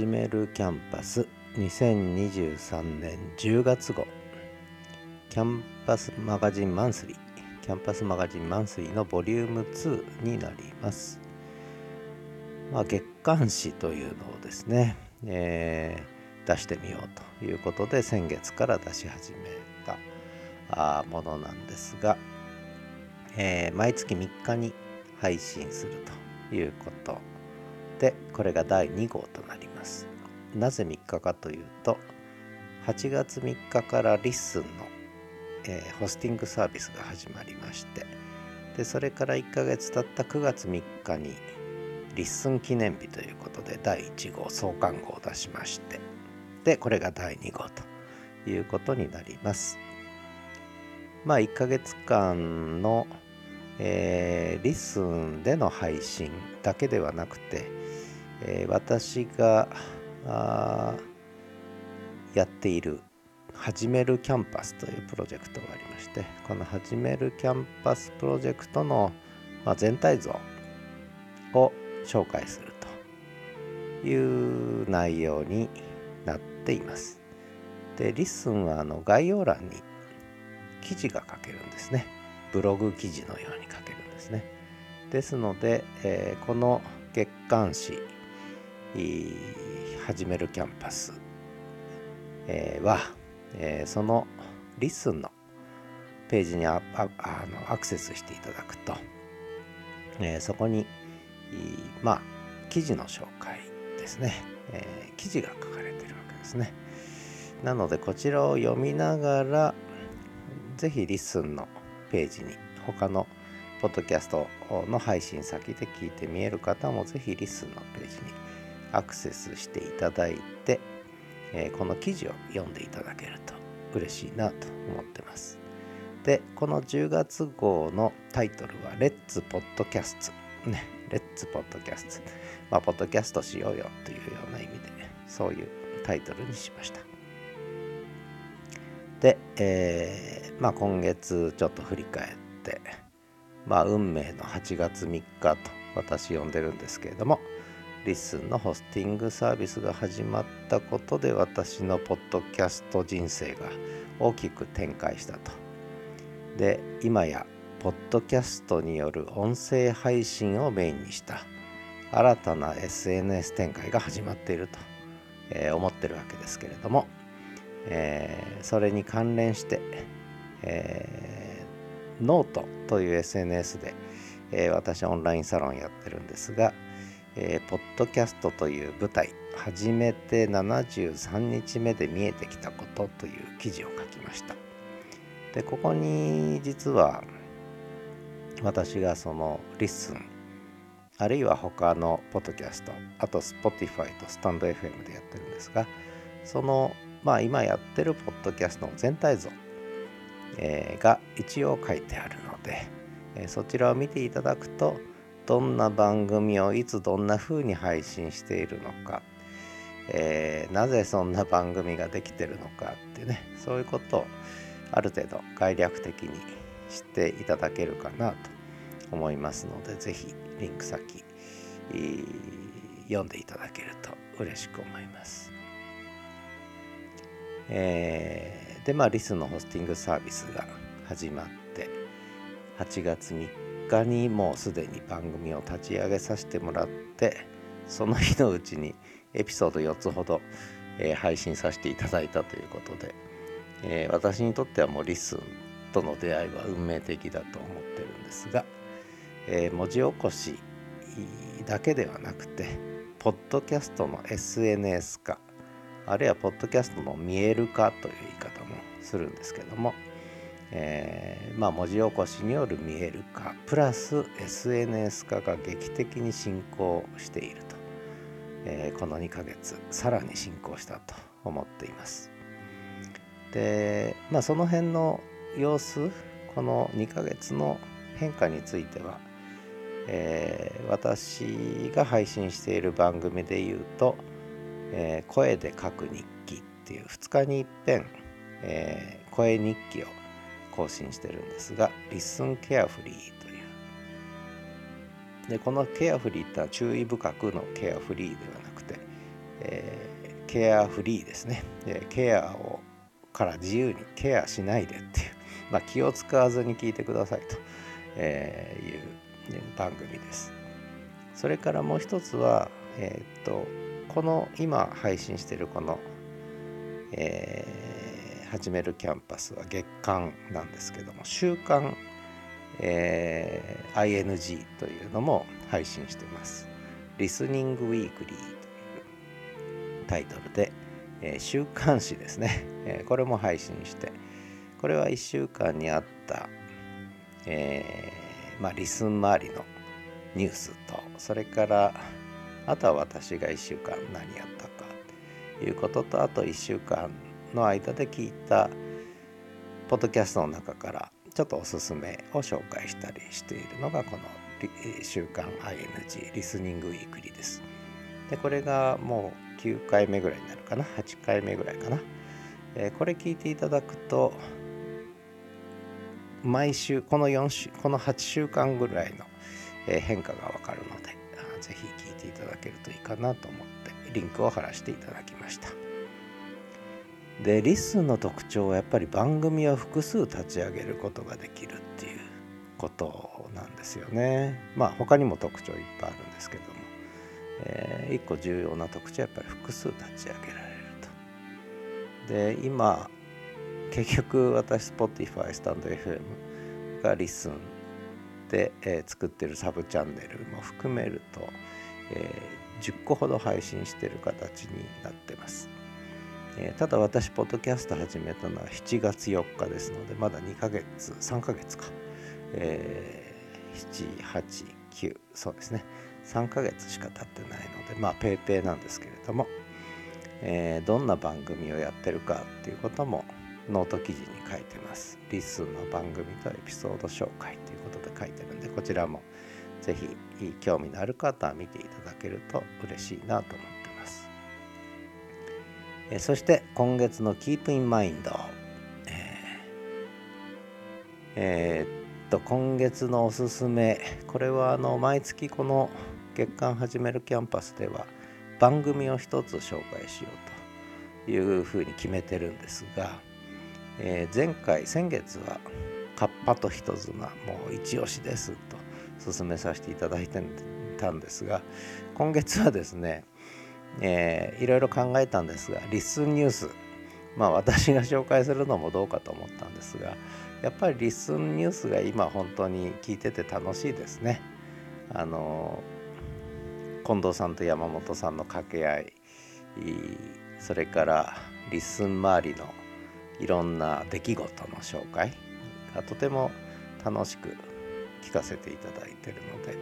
始めるキャンパス。2023年10月号。 Camp@Us Magazine Monthly。Camp@Us Magazine Monthly のボリューム2になります。まあ、月刊誌というのをですね、えー、出してみようということで先月から出し始めたものなんですが、えー、毎月3日に配信するということでこれが第2号となります。なぜ3日かというと8月3日からリッスンの、えー、ホスティングサービスが始まりましてでそれから1ヶ月経った9月3日にリッスン記念日ということで第1号創刊号を出しましてでこれが第2号ということになります。まあ1ヶ月間の、えー、リッスンでの配信だけではなくて、えー、私がやっている始めるキャンパスというプロジェクトがありましてこの始めるキャンパスプロジェクトの、まあ、全体像を紹介するという内容になっています。で、リッスンはあの概要欄に記事が書けるんですね。ブログ記事のように書けるんですね。ですので、えー、この月刊誌「始めるキャンパス」、は、え、そのリッスンのページにあのアクセスしていただくと、え、そこにまあ記事の紹介ですね、え、記事が書かれてるわけですね。なのでこちらを読みながらぜひリッスンのページに他のポッドキャストの配信先で聞いてみえる方もぜひリッスンのページにアクセスしていただいて、え、この記事を読んでいただけると嬉しいなと思ってます。で、この10月号のタイトルは「Let's Podcast」ね、Let's Podcast。まあ、ポッドキャストしようよというような意味で、そういうタイトルにしました。で、えー、まあ、今月ちょっと振り返って、まあ、運命の8月3日と私呼んでるんですけれども、リッスンのホスティングサービスが始まったことで私のポッドキャスト人生が大きく展開したと。で、今やポッドキャストによる音声配信をメインにした新たな SNS 展開が始まっていると、えー、思ってるわけですけれども、えー、それに関連して、えー、ノートという SNS で、え、私はオンラインサロンやってるんですが、えー、ポッドキャストという舞台始めて73日目で見えてきたことという記事を書きました。でここに実は私がそのリッスンあるいは他のポッドキャストあと Spotify とスタンド FM でやってるんですがそのまあ今やってるポッドキャストの全体像、えー、が一応書いてあるので、えー、そちらを見ていただくとどんな番組をいつどんな風に配信しているのか、えー、なぜそんな番組ができてるのかってねそういうことをある程度概略的にしていただけるかなと思いますので是非リンク先読んでいただけると嬉しく思います。えー、でまあリスのホスティングサービスが始まって8月3日にもうすでに番組を立ち上げさせてもらってその日のうちにエピソード4つほど、えー、配信させていただいたということで、えー、私にとっては。もうリスンとの出会いは。運命的だと思ってるんですが、えー、文字起こしだけでは。なくてポッドキャストの SNS 化あるいは。ポッドキャストの見える化という言い方もするんですけども、えー、まあ文字起こしによる見える化プラス SNS 化が劇的に進行していると、えー、この2ヶ月さらに進行したと思っています。でまあその辺の様子この2ヶ月の変化については、えー、私が配信している番組で言うと「えー、声で書く日記」っていう2日にいっぺん、え、声日記を更新してるんですが「リッスンケアフリー」という。でこのケアフリーってのは注意深くのケアフリーではなくて、えー、ケアフリーですね、えケアをから自由にケアしないでっていう、まあ、気を使わずに聞いてくださいと、えいう、番組です。それからもう一つは、えー、っとこの今配信してるこの、えー、始めるキャンパスは月間なんですけども週間、えー、ING というのも配信してます。リスニングウィークリーというタイトルで、えー、週刊誌ですね、えー、これも配信してこれは1週間にあった、えー、まあ、リスン周りのニュースとそれからあとは私が1週間何やったかということとあと1週間の間で聞いたポッドキャストの中からちょっとおすすめを紹介したりしているのがこの週刊 ING リスニングウィークリーです。でこれがもう9回目ぐらいになるかな？8回目ぐらいかな？え、これ聞いていただくと毎週この4週この8週間ぐらいの、変化がわかるのでぜひ聞いていただけるといいかなと思ってリンクを貼らせていただきましたでリスンの特徴はやっぱり番組を複数立ち上げることができるっていうことなんですよね。まあ他にも特徴いっぱいあるんですけども、えー、一個重要な特徴はやっぱり複数立ち上げられると。で今結局私 Spotify スタンド FM がリスンで、えー、作ってるサブチャンネルも含めると、えー、10個ほど配信してる形になってます。えー、ただ私、ポッドキャスト始めたのは7月4日ですので、まだ2ヶ月、3ヶ月か。えー、7、8、9、そうですね。3ヶ月しか経ってないので、まあ、ペーペーなんですけれども、えー、どんな番組をやってるかっていうこともノート記事に書いてます。リッスンの番組とエピソード紹介ということで書いてるんで、こちらもぜひ興味のある方は見ていただけると嬉しいなと思ってます。えそして今月の Keep in Mind、えーえー、っと今月のおすすめ。これはあの毎月この月間始めるキャンパスでは番組を一つ紹介しようというふうに決めてるんですがえー、前回先月は「カッパと人妻」もう一押しですと勧めさせていただいてたんですが今月はですね、えー、いろいろ考えたんですがリスンニュースまあ私が紹介するのもどうかと思ったんですがやっぱりリスンニュースが今本当に聞いてて楽しいですね。あの近藤さんと山本さんの掛け合いそれからリスン周りのいろんな出来事の紹介がとても楽しく聞かせていただいているので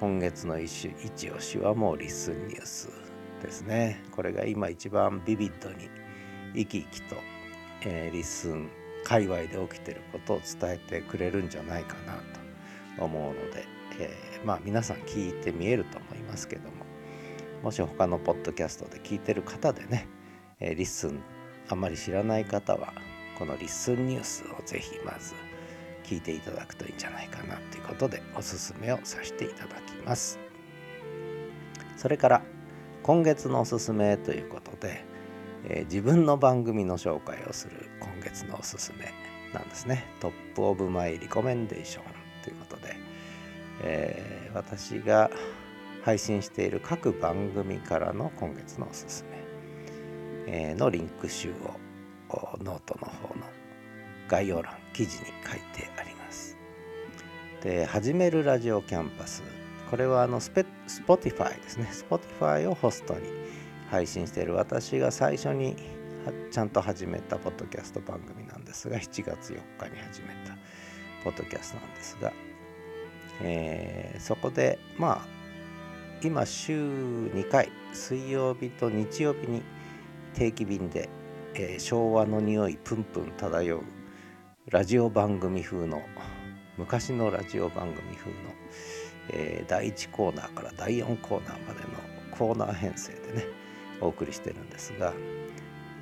今月の一一押しはもうリスンニュースですね。これが今一番ビビッドに生き生きと、えー、リスン界隈で起きてることを伝えてくれるんじゃないかなと思うので、えー、まあ皆さん聞いて見えると思いますけどももし他のポッドキャストで聞いてる方でね、えー、リッスンあんまり知らない方はこのリッスンニュースをぜひまず聞いていただくといいんじゃないかなということでおすすめをさせていただきます。それから今月のおすすめということで、えー、自分の番組の紹介をする今月のおすすめなんですね Top of My Recommendation ということで、えー、私が配信している各番組からの今月のおすすめのリンク集をノートの方の概要欄記事に書いてあります。で「始めるラジオキャンパス」これはあのスペ Spotify ですね。Spotify をホストに配信している。私が最初にちゃんと始めたポッドキャスト番組なんですが7月4日に始めたポッドキャストなんですが、えー、そこでまあ今週2回水曜日と日曜日に定期便で、えー、昭和の匂いプンプン漂うラジオ番組風の昔のラジオ番組風の、えー、第1コーナーから第4コーナーまでのコーナー編成でねお送りしてるんですが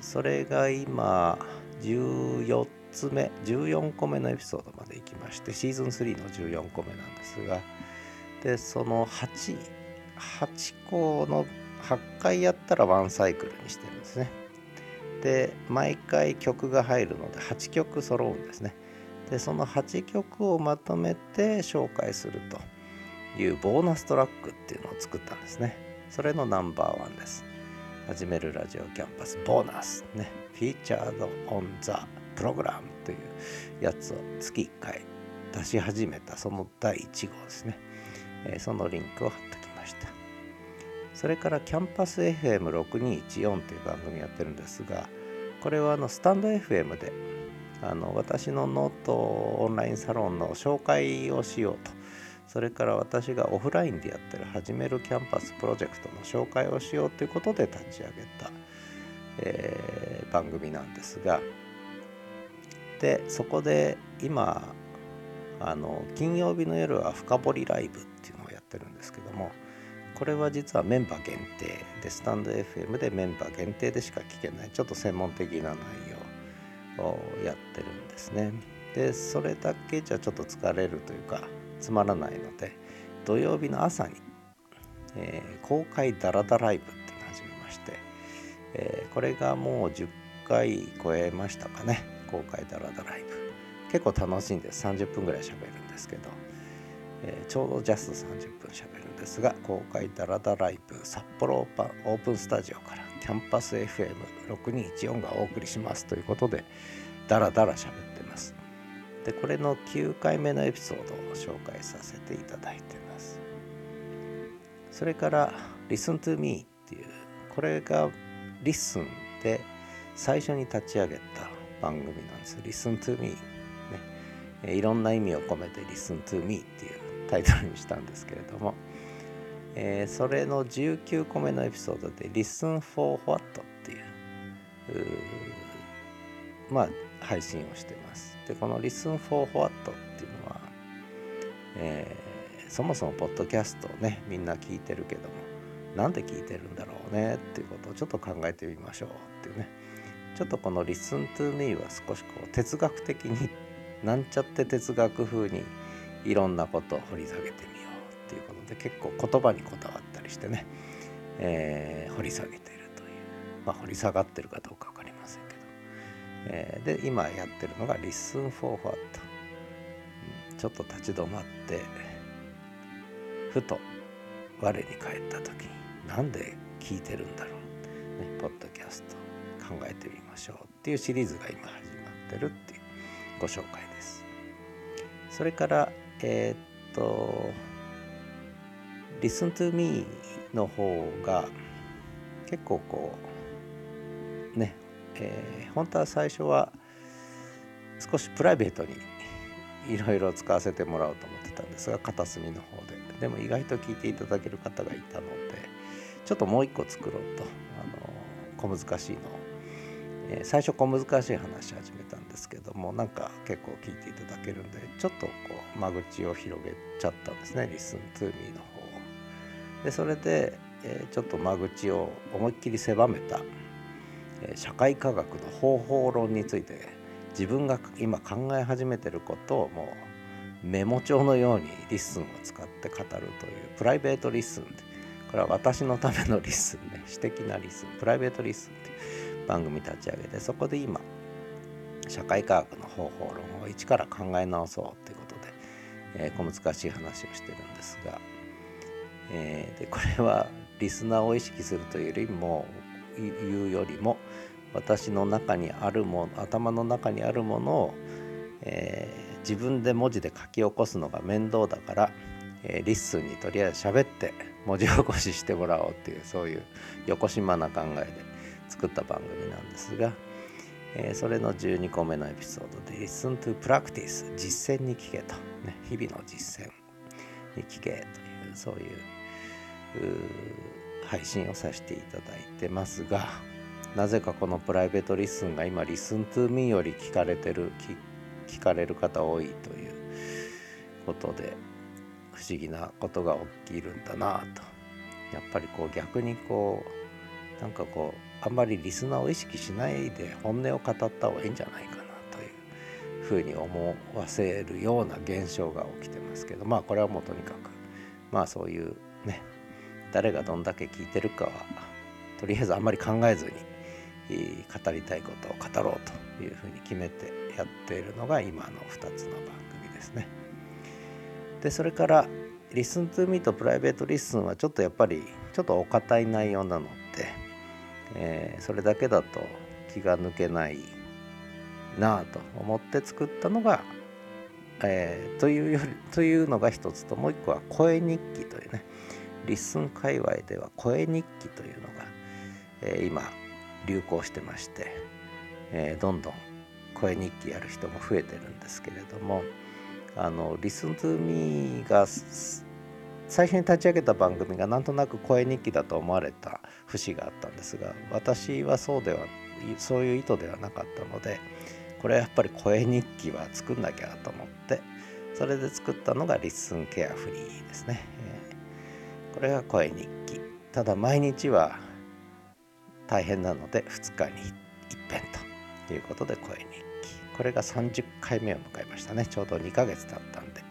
それが今14つ目14個目のエピソードまで行きましてシーズン3の14個目なんですがでその88個の8回やったらワンサイクルにしてるんですね。で毎回曲が入るので8曲揃うんですね。でその8曲をまとめて紹介すると。いうボーナストラックっていうのを作ったんですね。それのナンバーワンです。始めるラジオキャンパスボーナスね。 Featured on the Program というやつを月1回出し始めたその第1号ですね、えー、そのリンクを貼ってきました。それからキャンパス FM6214 という番組やってるんですがこれはあのスタンド FM であの私のノートオンラインサロンの紹介をしようとそれから私がオフラインでやってる始めるキャンパスプロジェクトの紹介をしようということで立ち上げた、えー、番組なんですがでそこで今あの金曜日の夜は深掘りライブっていうのをやってるんですけどもこれは実はメンバー限定でスタンド FM でメンバー限定でしか聞けないちょっと専門的な内容をやってるんですね。でそれだけじゃちょっと疲れるというかつまらないので土曜日の朝に、えー、公開ダラダライブっていうのを始めまして、えー、これがもう10回超えましたかね公開ダラダライブ。結構楽しいんです。30分ぐらい喋るんですけど、えー、ちょうどジャスト30分喋るんですが公開ダラダライブ札幌オープンスタジオからキャンパス FM6214 がお送りしますということでダラダラ喋ってでこれの9回目のエピソードを紹介させていただいてます。それから「Listen to Me」っていうこれが「Listen」で最初に立ち上げた番組なんです「Listen to Me」ね。いろんな意味を込めて「Listen to Me」っていうタイトルにしたんですけれども、えー、それの19個目のエピソードで「Listen for What」っていうまあ配信をしてます。でこの Listen for What っていうのは、えー、そもそもポッドキャストをねみんな聞いてるけどもなんで聞いてるんだろうねっていうことをちょっと考えてみましょうっていうね。ちょっとこの Listen to Me は少しこう哲学的になんちゃって哲学風にいろんなことを掘り下げてみようっていうことで結構言葉にこだわったりしてね、えー、掘り下げてるという。まあ掘り下がってるかどうか、えー、で今やってるのが Listen for What、うん、ちょっと立ち止まってふと我に返った時になんで聞いてるんだろう、ね、ポッドキャスト考えてみましょうっていうシリーズが今始まってるっていうご紹介です。それからえー、っと「Listen to Me」の方が結構こう、えー、本当は最初は少しプライベートにいろいろ使わせてもらおうと思ってたんですが片隅の方で。でも意外と聞いていただける方がいたのでちょっともう一個作ろうとあの小難しいのを。えー、最初小難しい話し始めたんですけどもなんか結構聞いていただけるんでちょっとこう間口を広げちゃったんですね「Listen to Me」の方でそれで、えー、ちょっと間口を思いっきり狭めた、社会科学の方法論について自分が今考え始めてることをもうメモ帳のようにリッスンを使って語るというプライベートリッスンこれは私のためのリッスンね私的なリッスンプライベートリッスンっていう番組立ち上げてそこで今社会科学の方法論を一から考え直そうということで、えー、小難しい話をしてるんですが、えー、でこれはリスナーを意識するというよりも言うよりも私の中にあるもの頭の中にあるものを、えー、自分で文字で書き起こすのが面倒だから、えー、リッスンにとりあえず喋って文字起こししてもらおうっていうそういうよこしまな考えで作った番組なんですが、えー、それの12個目のエピソードで Listen to Practice 実践に聞けと、ね、日々の実践に聞けというそういう配信をさせていただいてますがなぜかこのプライベートリッスンが今 Listen to Me より聞かれてる聞かれる方多いということで不思議なことが起きるんだなと。やっぱりこう逆にこうなんかこうあんまりリスナーを意識しないで本音を語った方がいいんじゃないかなというふうに思わせるような現象が起きてますけどまあこれはもうとにかくまあそういうね誰がどんだけ聞いてるかはとりあえずあんまり考えずに。語りたいことを語ろうというふうに決めてやっているのが今の2つの番組ですね。でそれから「Listen to Me」と「プライベートリッスン」はちょっとやっぱりちょっとお堅い内容なので、えー、それだけだと気が抜けないなあと思って作ったのが、えー、というよりというのが一つともう一個は声日記というねリッスン界隈では声日記というのが、えー、今流行してまして、えー、どんどん声日記やる人も増えてるんですけれどもあの「Listen to Me」が最初に立ち上げた番組がなんとなく声日記だと思われた節があったんですが私はそうではそういう意図ではなかったのでこれはやっぱり声日記は作んなきゃと思ってそれで作ったのが「リッスンケアフリー」ですね、えー、これが声日記。ただ毎日は大変なので2日に一遍ということで声日記。これが30回目を迎えましたね。ちょうど2ヶ月経ったんで、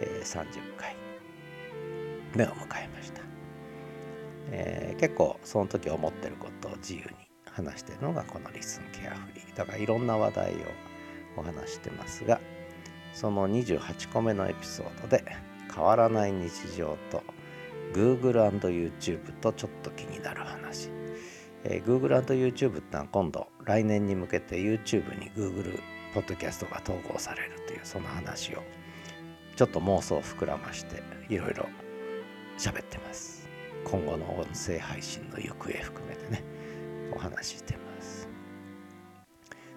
えー、30回目を迎えました、えー、結構その時思ってることを自由に話してるのがこのリスンケアフリー。だからいろんな話題をお話してますがその28個目のエピソードで変わらない日常と Google YouTube とちょっと気になる話。えー、Google YouTube ってのは今度来年に向けて YouTube に Google ポッドキャストが統合されるというその話をちょっと妄想を膨らましていろいろ喋ってます。今後の音声配信の行方含めてねお話してます。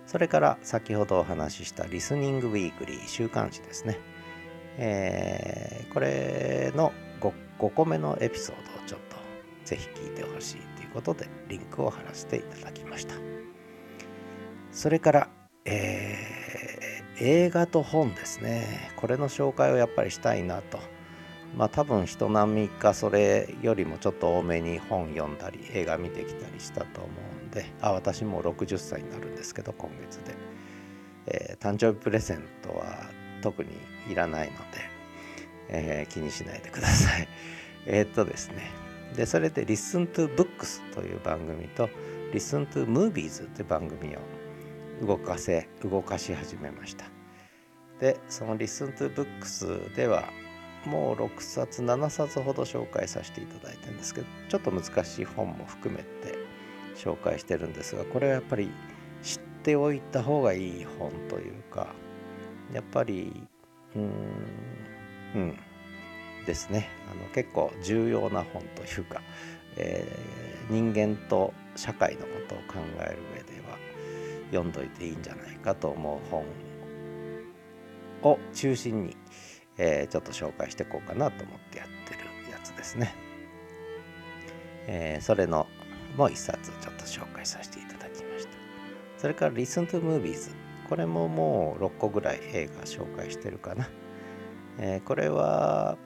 それから先ほどお話ししたリスニングウィークリー週刊誌ですね、えー、これの 5, 5個目のエピソードをちょっとぜひ聞いてほしいということでリンクを貼らせていただきました。それから、えー、映画と本ですね。これの紹介をやっぱりしたいなと。まあ多分人並みかそれよりもちょっと多めに本読んだり映画見てきたりしたと思うんで。あ私も60歳になるんですけど今月で、えー、誕生日プレゼントは特にいらないので、えー、気にしないでください。えっとですね。でそれで Listen to Books という番組と Listen to Movies という番組を動かせ動かし始めました。でその Listen to Books ではもう6冊7冊ほど紹介させていただいてるんですけどちょっと難しい本も含めて紹介してるんですがこれはやっぱり知っておいた方がいい本というかやっぱりうんうん。ですねあの結構重要な本というか、えー、人間と社会のことを考える上では読んどいていいんじゃないかと思う本を中心に、えー、ちょっと紹介していこうかなと思ってやってるやつですね。えー、それのもう一冊ちょっと紹介させていただきました。それから Listen to Movies これももう6個ぐらい映画紹介してるかな。えー、これは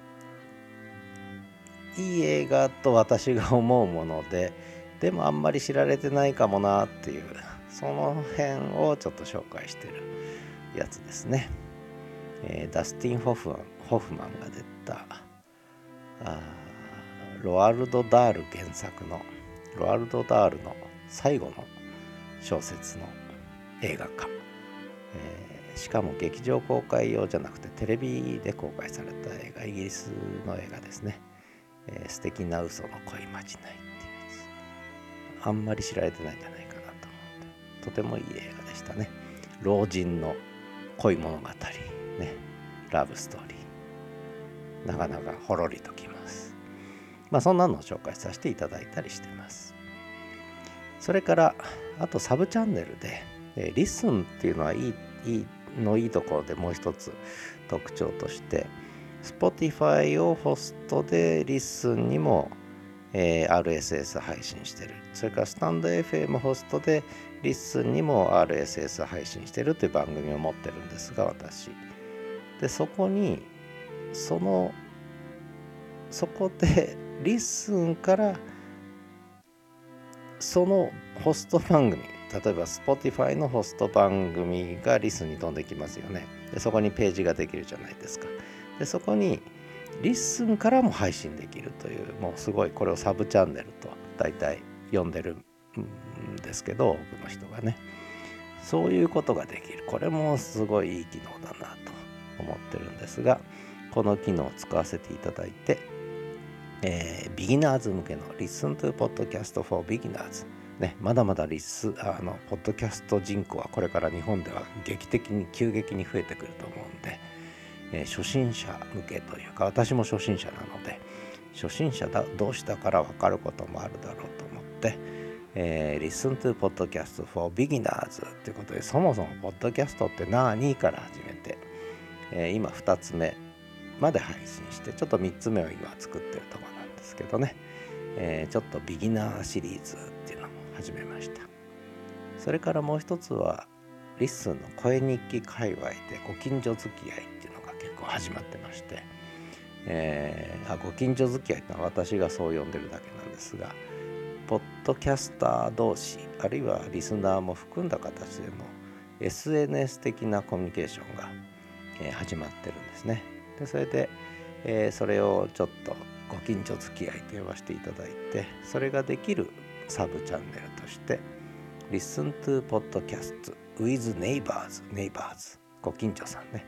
いい映画と私が思うものででもあんまり知られてないかもなっていうその辺をちょっと紹介してるやつですね、えー、ダスティン・ホフマンホフマンが出たあロアルド・ダール原作のロアルド・ダールの最後の小説の映画化、えー、しかも劇場公開用じゃなくてテレビで公開された映画イギリスの映画ですね。えー、素敵な嘘の恋まじないっていうやつ。あんまり知られてないんじゃないかなと思って。とてもいい映画でしたね。老人の恋物語。ね。ラブストーリー。なかなかほろりときます。まあそんなのを紹介させていただいたりしてます。それからあとサブチャンネルで、えー、リスンっていうのはいいいいのいいところでもう一つ特徴として Spotify をホストでリッスンにも、えー、RSS 配信してる。それからスタンド FM ホストでリッスンにも RSS 配信してるという番組を持ってるんですが、私。で、そこに、その、そこで リッスンからそのホスト番組例えば Spotify のホスト番組がリッスンに飛んできますよねでそこにページができるじゃないですかでそこにリッスンからも配信できるというもうすごいこれをサブチャンネルと大体呼んでるんですけど多くの人がね。そういうことができる。これもすごいいい機能だなと思ってるんですがこの機能を使わせていただいて、えー、ビギナーズ向けの Listen to Podcast for Beginners ね、まだまだリスあのポッドキャスト人口はこれから日本では劇的に急激に増えてくると思うんで、え、初心者向けというか私も初心者なので初心者だ同士だから分かることもあるだろうと思って、え、Listen to Podcast for Beginners ということでそもそもポッドキャストって何から始めて、え、今2つ目まで配信してちょっと3つ目を今作ってるとこなんですけどね、え、ちょっとビギナーシリーズっていうのも始めました。それからもう一つはリッスンの声日記界隈でご近所付き合い始まってまして、えー、あご近所付き合いってのは私がそう呼んでるだけなんですがポッドキャスター同士あるいはリスナーも含んだ形での SNS 的なコミュニケーションが、えー、始まってるんですね。でそれで、えー、それをちょっとご近所付き合いと呼ばせていただいてそれができるサブチャンネルとして Listen to Podcast with Neighbors Neighbors ご近所さんね、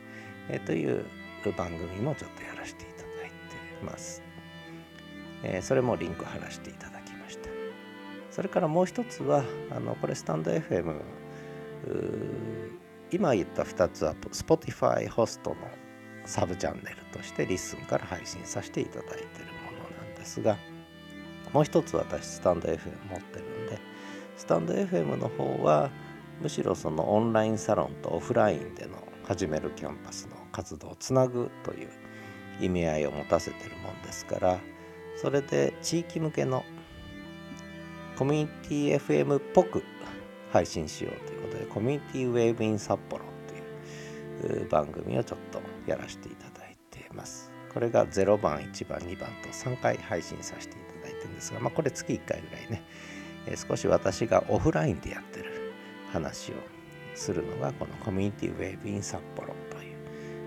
えー、という番組もちょっとやらせていただいてます、えー、それもリンク貼らせていただきました。それからもう一つはあのこれスタンド FM 今言った2つは Spotify ホストのサブチャンネルとしてリッスンから配信させていただいているものなんですがもう一つ私スタンド FM 持ってるんでスタンド FM の方はむしろそのオンラインサロンとオフラインでの始めるキャンパスの活動をつなぐという意味合いを持たせてるもんですからそれで地域向けのコミュニティ FM っぽく配信しようということでコミュニティウェーブイン札幌という番組をちょっとやらせていただいてます。これが0番、1番、2番と3回配信させていただいてるんですが、まあ、これ月1回ぐらいね、え、少し私がオフラインでやってる話をするのがこのコミュニティウェーブイン札幌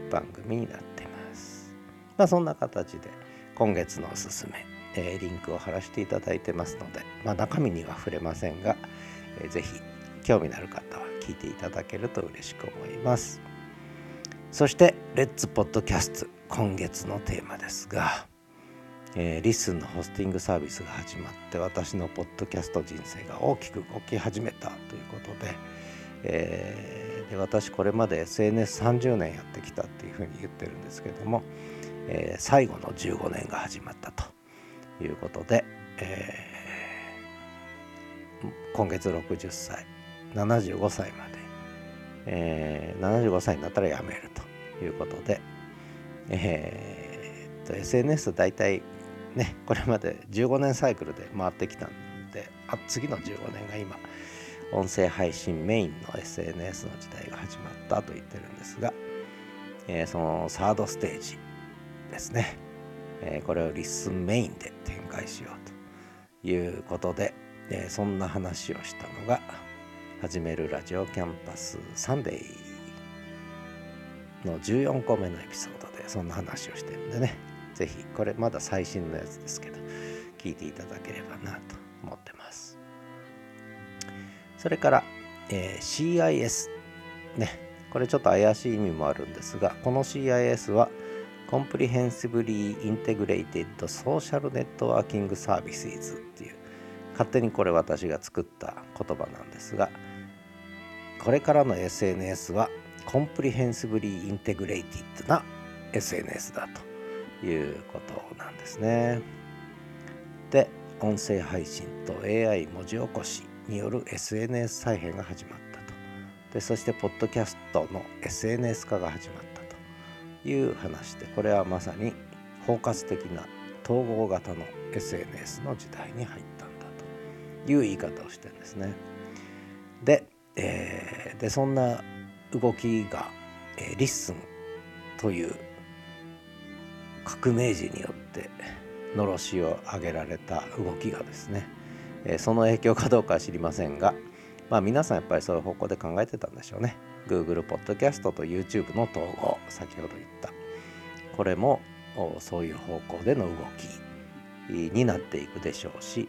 番組になってます。まあ、そんな形で今月のおすすめ、えー、リンクを貼らせていただいてますので、まあ、中身には触れませんが、えー、ぜひ興味のある方は聞いていただけると嬉しく思います。そして「レッツポッドキャスト」今月のテーマですが、えー、リスンのホスティングサービスが始まって私のポッドキャスト人生が大きく動き始めたということで,、えー、で私これまで SNS30 年やってきたっていうふうに言ってるんですけども、えー、最後の15年が始まったということで、えー、今月60歳75歳までえー、75歳になったら辞めるということで、えー、と SNS 大体ねこれまで15年サイクルで回ってきたんであ次の15年が今音声配信メインの SNS の時代が始まったと言ってるんですが、えー、そのサードステージですね、えー、これをリッスンメインで展開しようということで、えー、そんな話をしたのが始めるラジオキャンパスサンデーの14個目のエピソードでそんな話をしてるんでね。是非これまだ最新のやつですけど聞いていただければなとそれから、えー、CIS ね。これちょっと怪しい意味もあるんですがこの CIS は Comprehensively Integrated Social Networking Services っていう勝手にこれ私が作った言葉なんですがこれからの SNS は Comprehensively Integrated な SNS だということなんですね。で音声配信と AI 文字起こし。による SNS 再編が始まったとでそしてポッドキャストの SNS 化が始まったという話でこれはまさに包括的な統合型の SNS の時代に入ったんだという言い方をしてるんですね。でえー、でそんな動きが、えー、リッスンという革命児によってのろしを上げられた動きがですね、その影響かどうかは知りませんが、まあ、皆さんやっぱりそういう方向で考えてたんでしょうね。Google ポッドキャストと YouTube の統合先ほど言った。これもそういう方向での動きになっていくでしょうし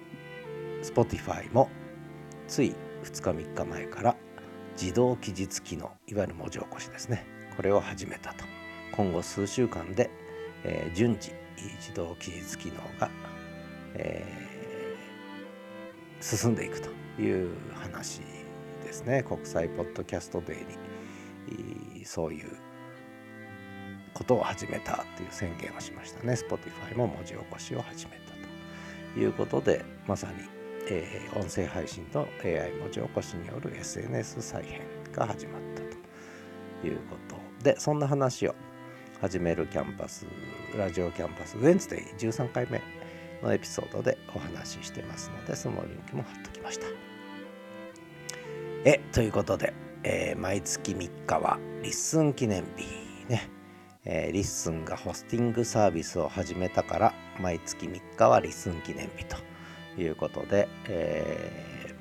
Spotify もつい2日3日前から自動記述機能いわゆる文字起こしですね。これを始めたと。今後数週間で、えー、順次自動記述機能が、えー、進んでいくという話ですね。国際ポッドキャストデーに。そういうことを始めたという宣言をしましたね。Spotify も文字起こしを始めたということでまさに、えー、音声配信と AI 文字起こしによる SNS 再編が始まったということでそんな話を始めるキャンパスラジオキャンパスウェンズデイ13回目のエピソードでお話ししてますのでそのリンクも貼っときました。えということで、えー、毎月3日はリッスン記念日ね、えー、リッスンがホスティングサービスを始めたから毎月3日はリッスン記念日ということで、え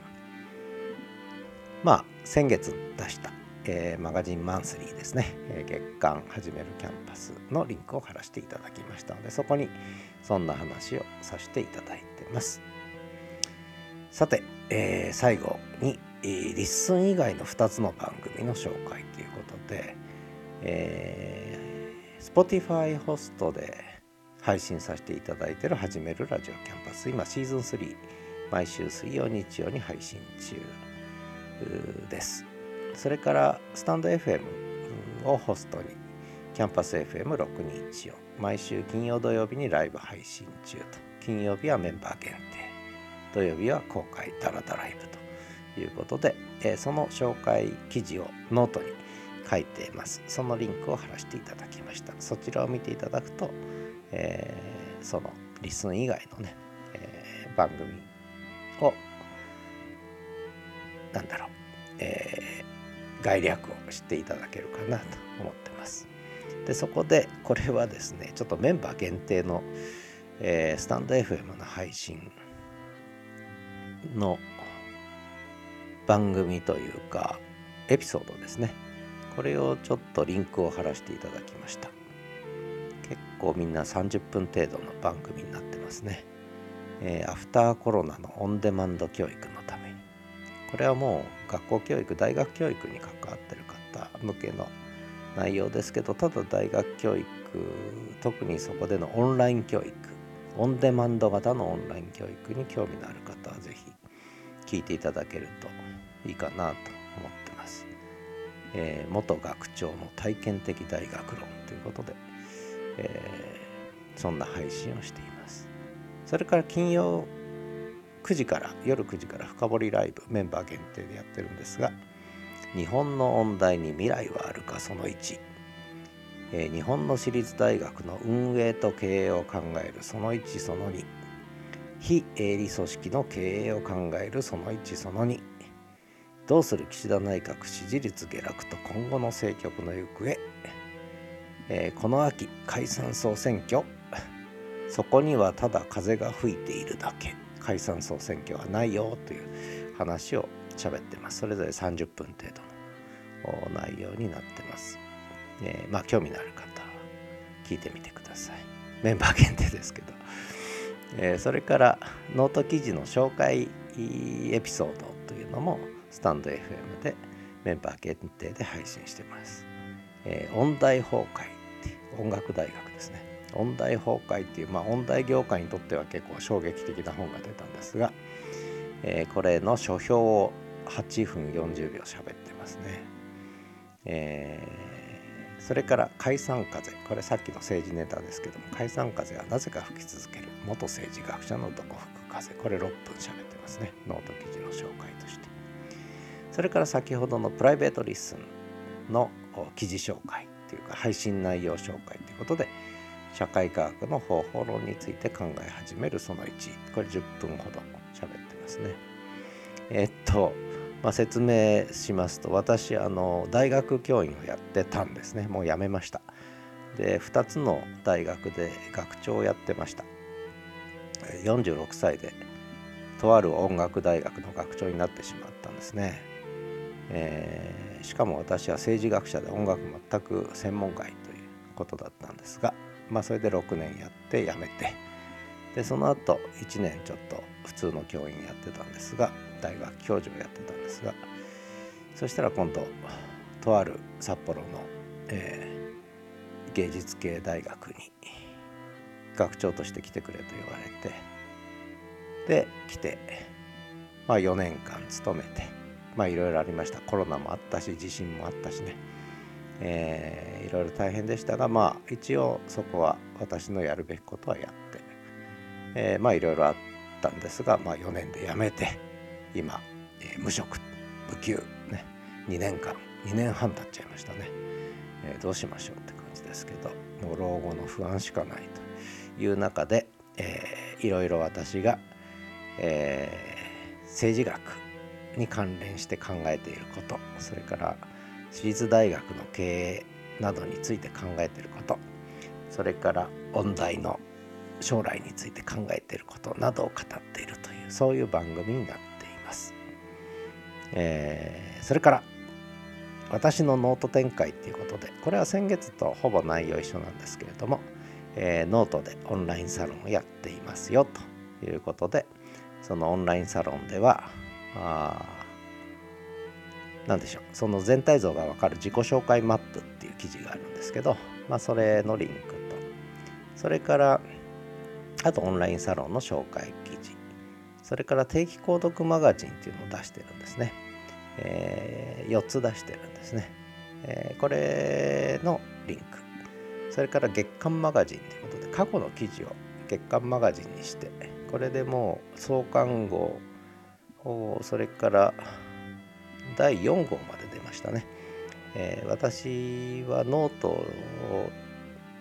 ー、まあ先月出したえー、マガジンマンスリーですね、えー、月刊始めるキャンパスのリンクを貼らせていただきましたのでそこにそんな話をさせていただいてます。さて、えー、最後に、えー、リッスン以外の2つの番組の紹介ということで、えー、Spotify ホストで配信させていただいている始めるラジオキャンパス今シーズン3毎週水曜日曜に配信中です。それからスタンド FM をホストにキャンパス FM621 を毎週金曜土曜日にライブ配信中と。金曜日はメンバー限定。土曜日は公開ダラダライブと。いうことで、えー、その紹介記事をノートに書いています。そのリンクを貼らせていただきました。そちらを見ていただくと、えー、その LISTEN 以外のね、えー、番組をなんだろう、え概略を知っていただけるかなと思ってます。でそこでこれはですねちょっとメンバー限定の、えー、 stand.fm の配信の番組というかエピソードですね。これをちょっとリンクを貼らせていただきました。結構みんな30分程度の番組になってますね、えー、アフターコロナのオンデマンド教育のために。これはもう学校教育大学教育に関わってる方向けの内容ですけどただ大学教育特にそこでのオンライン教育オンデマンド型のオンライン教育に興味のある方は是非聞いていただけるといいかなと思ってます。えー、元学長の体験的大学論ということで、えー、そんな配信をしています。それから金曜9時から夜9時から深掘りライブメンバー限定でやってるんですが日本の音大に未来はあるかその1、えー、日本の私立大学の運営と経営を考えるその1その2非営利組織の経営を考えるその1その2どうする岸田内閣支持率下落と今後の政局の行方、えー、この秋解散総選挙。そこにはただ風が吹いているだけ。解散総選挙はないよという話を喋ってます。それぞれ30分程度の内容になってます。えー、まあ興味のある方は聞いてみてください。メンバー限定ですけど。えー、それからノート記事の紹介エピソードというのもスタンド FM でメンバー限定で配信してます。えー、音大崩壊っていう音楽大学ですね。音大崩壊っていう、まあ、音大業界にとっては結構衝撃的な本が出たんですが、えー、これの書評を8分40秒喋ってますね。えー、それから解散風これさっきの政治ネタですけども解散風はなぜか吹き続ける元政治学者のどこ吹く風これ6分喋ってますね。ノート記事の紹介として。それから先ほどのプライベート LISTEN の記事紹介っていうか配信内容紹介ということで社会科学の方法論について考え始めるその1これ10分ほど喋ってますね。えっと、まあ、説明しますと私あの大学教員をやってたんですね。もう辞めました。で2つの大学で学長をやってました。46歳でとある音楽大学の学長になってしまったんですね、えー、しかも私は政治学者で音楽全く専門外ということだったんですがまあそれで6年やって辞めて。でその後1年ちょっと普通の教員やってたんですが大学教授をやってたんですがそしたら今度とある札幌の、えー、芸術系大学に学長として来てくれと言われてで来て、まあ、4年間勤めてまあいろいろありました。コロナもあったし地震もあったしね、えー、いろいろ大変でしたがまあ一応そこは私のやるべきことはやって、えー、まあいろいろあったんですが、まあ、4年で辞めて今、えー、無職無給ね2年間2年半経っちゃいましたね、えー、どうしましょうって感じですけどもう老後の不安しかないという中で、えー、いろいろ私が、えー、政治学に関連して考えていることそれから私立大学の経営などについて考えていることそれから音大の将来について考えていることなどを語っているというそういう番組になっています。えー、それから私のノート展開っていうことでこれは先月とほぼ内容一緒なんですけれども、えー、ノートでオンラインサロンをやっていますよということでそのオンラインサロンでは何でしょうその全体像が分かる自己紹介マップっていう記事があるんですけど、まあ、それのリンクとそれからあとオンラインサロンの紹介それから定期購読マガジンっていうのを出してるんですね、えー、4つ出してるんですね、えー、これのリンク。それから月刊マガジンということで過去の記事を月刊マガジンにしてこれでもう創刊号それから第4号まで出ましたね、えー、私はノートを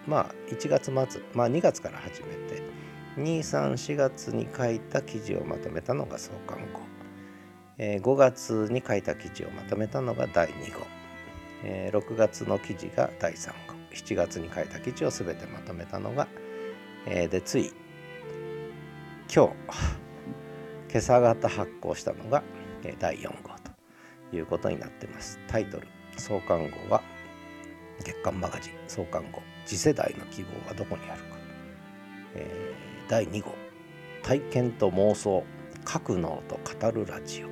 まあ1月末、まあ2月から始めて234月に書いた記事をまとめたのが創刊号、えー、5月に書いた記事をまとめたのが第2号、えー、6月の記事が第3号。7月に書いた記事を全てまとめたのが、えー、でつい今日今朝方発行したのが、え、第4号ということになってます。タイトル創刊号は月刊マガジン創刊号。次世代の希望はどこにあるか、えー、第2号。体験と妄想。書く脳と語るラジオ。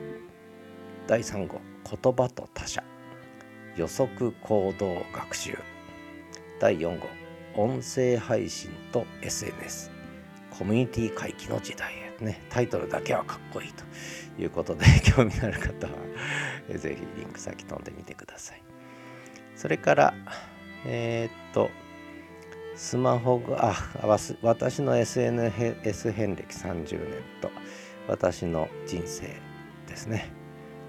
第3号。言葉と他者。予測行動学習。第4号。音声配信と SNS コミュニティ回帰の時代へ。ねタイトルだけはかっこいいということで 興味のある方はぜひリンク先飛んでみてください。それからえー、っとスマホがあ私の SNS 遍歴30年と私の人生ですね。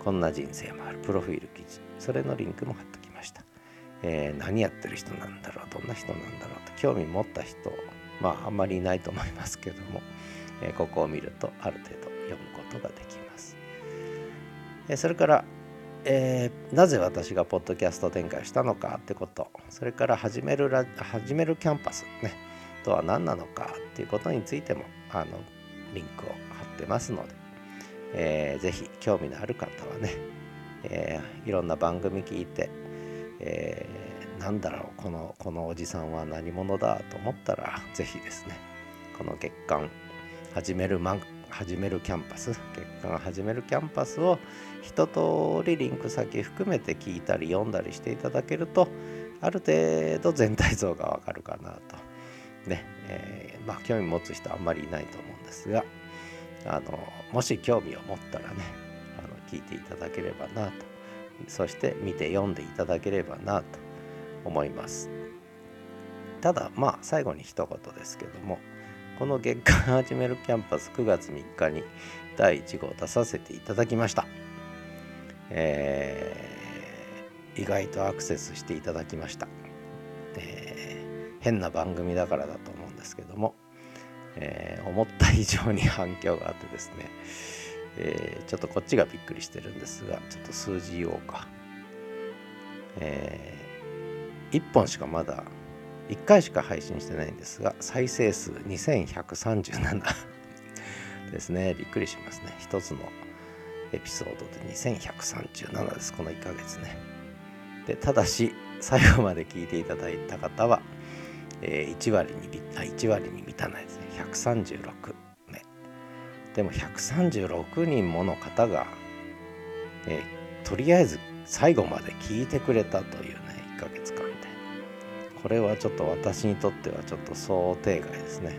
こんな人生もある。プロフィール記事。それのリンクも貼ってきました、えー、何やってる人なんだろう。どんな人なんだろうと興味持った人まああんまりいないと思いますけども、えー、ここを見るとある程度読むことができます、えー、それからえー、なぜ私がポッドキャスト展開したのかってこと。それから始めるラ始めるキャンパスね。とは何なのかっていうことについてもあのリンクを貼ってますので、えー、ぜひ興味のある方はね、えー、いろんな番組聞いて、えー、なんだろうこのこのおじさんは何者だと思ったらぜひですねこの月刊始める始める Camp@Us 月刊始める Camp@Us を一通りリンク先含めて聞いたり読んだりしていただけるとある程度全体像がわかるかなと。ね、えー、まあ興味持つ人あんまりいないと思うんですがあのもし興味を持ったらねあの聞いていただければなと。そして見て読んでいただければなと思います。ただまあ最後に一言ですけどもこの月間始めるキャンパス9月3日に第1号出させていただきました。えー、意外とアクセスしていただきました。えー、変な番組だからだと思うんですけども、えー、思った以上に反響があってですね、えちょっとこっちがびっくりしてるんですが、ちょっと数字言おうか。え1本しかまだ1回しか配信してないんですが再生数2137 ですね。びっくりしますね。一つのエピソードで2137です。この1ヶ月ね。でただし最後まで聞いていただいた方は、えー、1割にあ1割に満たないですね。136名でも136人もの方が、えー、とりあえず最後まで聞いてくれたというね1ヶ月間。これはちょっと私にとってはちょっと想定外ですね、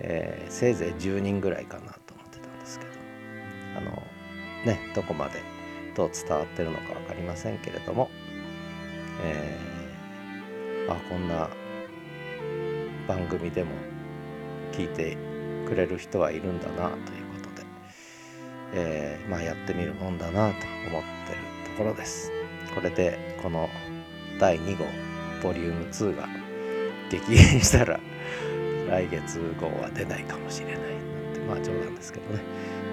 えー、せいぜい10人ぐらいかなと思ってたんですけどあのねどこまでどう伝わってるのか分かりませんけれども、えー、あこんな番組でも聞いてくれる人はいるんだなということで、えー、まあやってみるもんだなと思ってるところです。これでこの第2号ボリューム2が激減したら来月号は出ないかもしれないなんてまあ冗談ですけどね。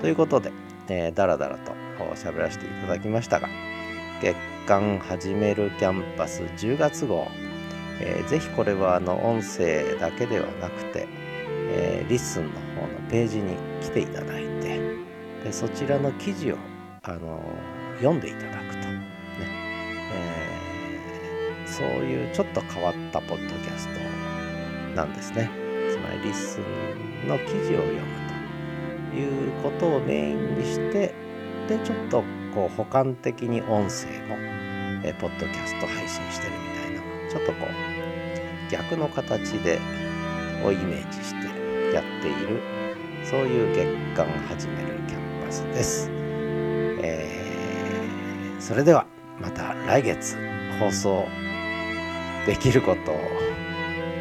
ということで、えー、だらだらと喋らせていただきましたが月刊始める Camp@Us 10月号えー、ぜひこれはあの音声だけではなくて、えー、 LISTEN の方のページに来ていただいてでそちらの記事を、あのー、読んでいただくそういうちょっと変わったポッドキャストなんですね。つまり LISTEN の記事を読むということをメインにしてでちょっとこう補完的に音声も、え、ポッドキャスト配信してるみたいなちょっとこう逆の形でをイメージしてやっているそういう月間始めるキャンパスです、えー、それではまた来月放送できることを、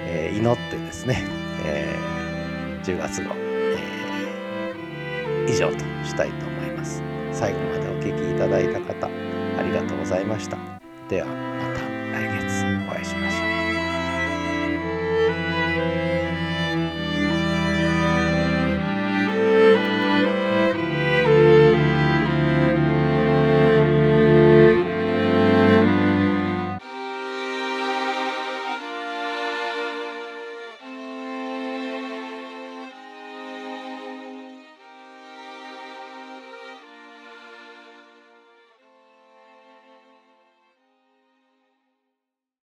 えー、祈ってですね、えー、10月号、えー、以上としたいと思います。最後までお聴きいただいた方ありがとうございました。ではまた来月お会いしましょう。